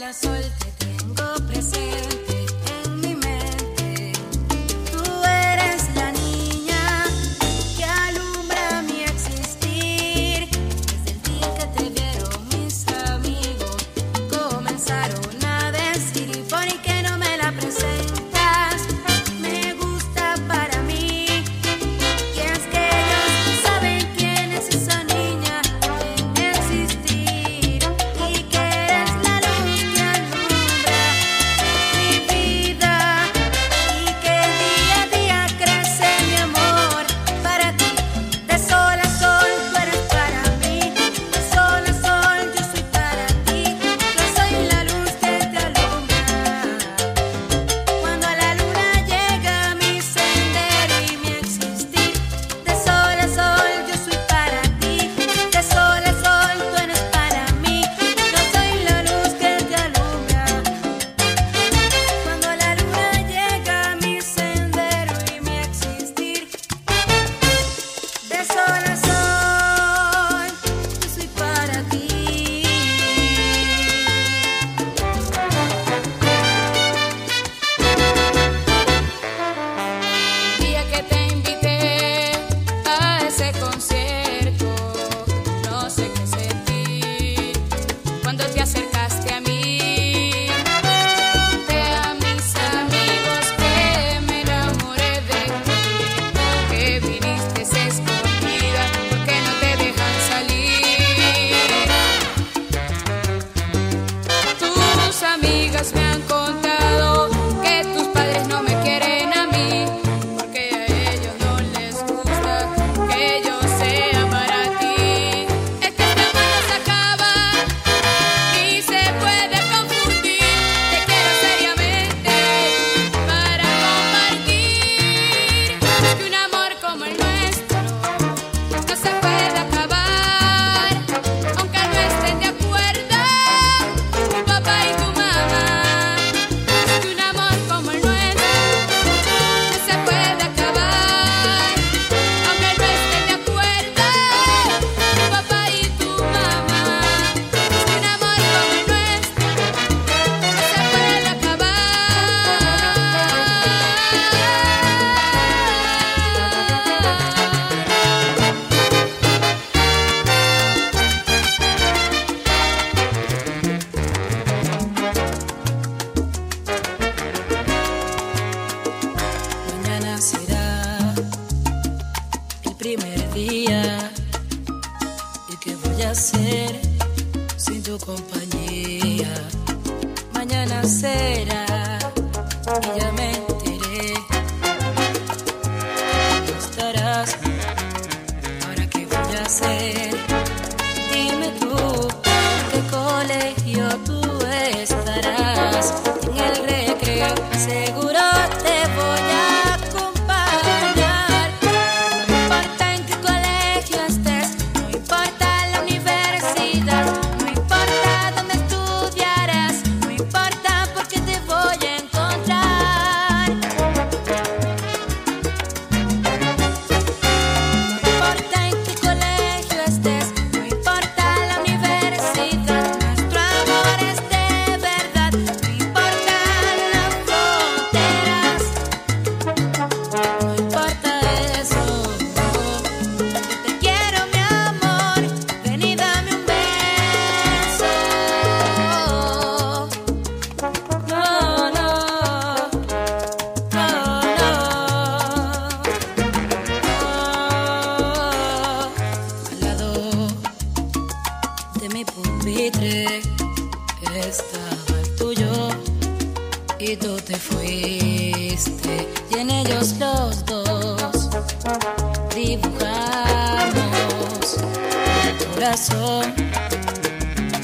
la sol te tengo presente. cuando te hace hacer sin tu compañía? Mañana será y ya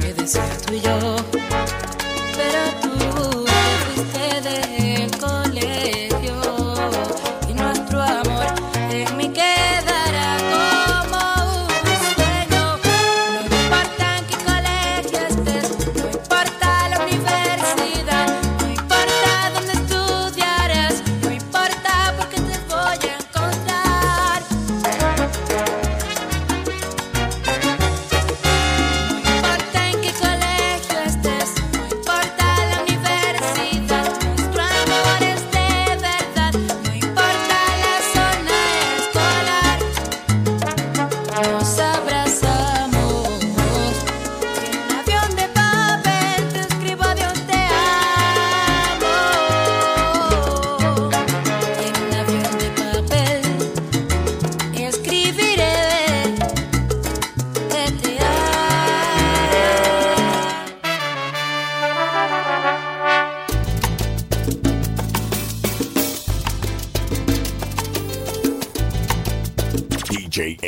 que desea tú y yo, pero tú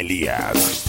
Elías.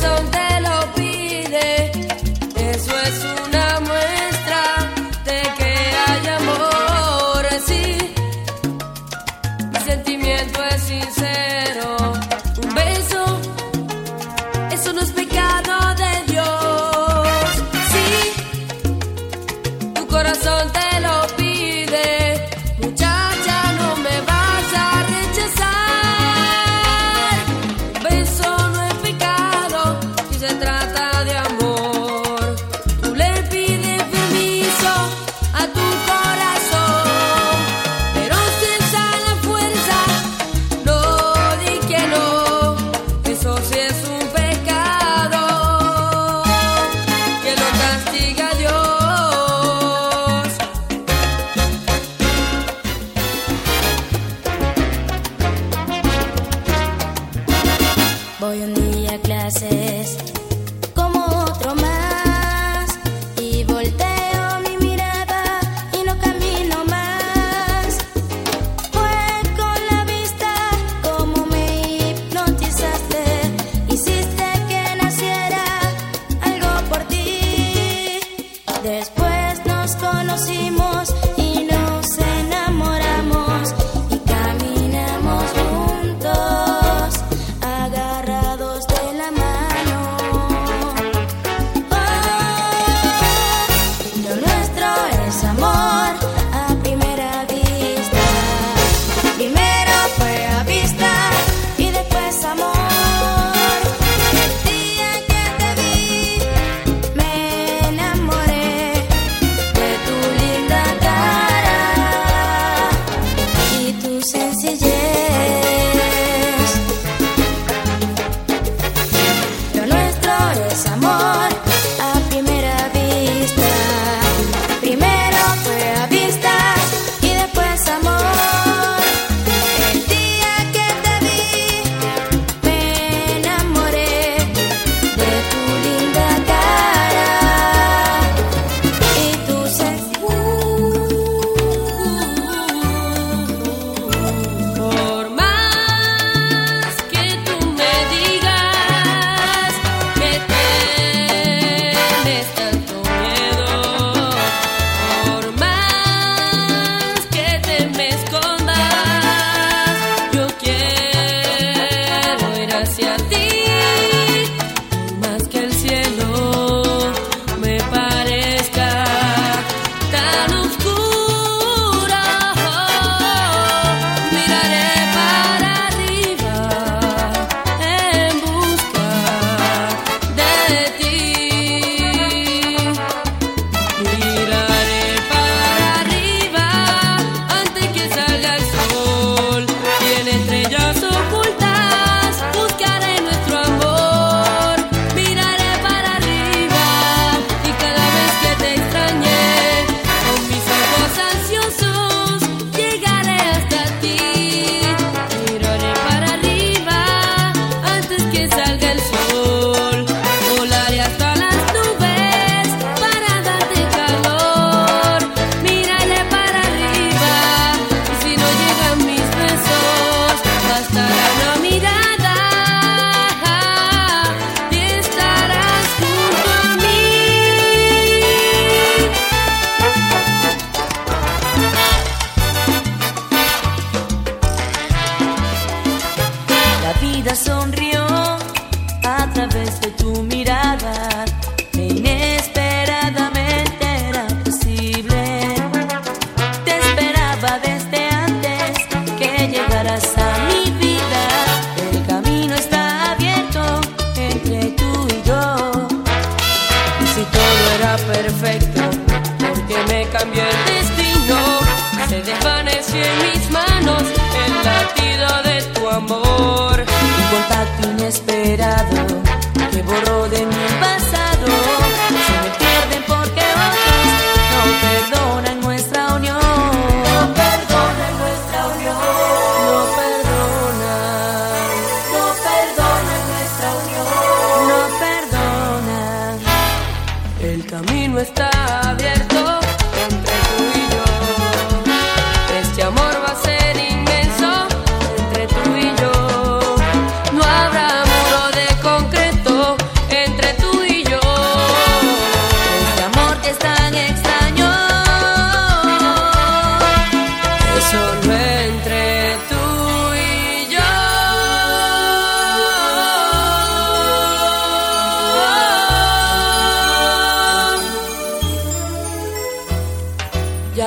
so Hoy un día clases.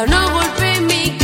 no golpees mi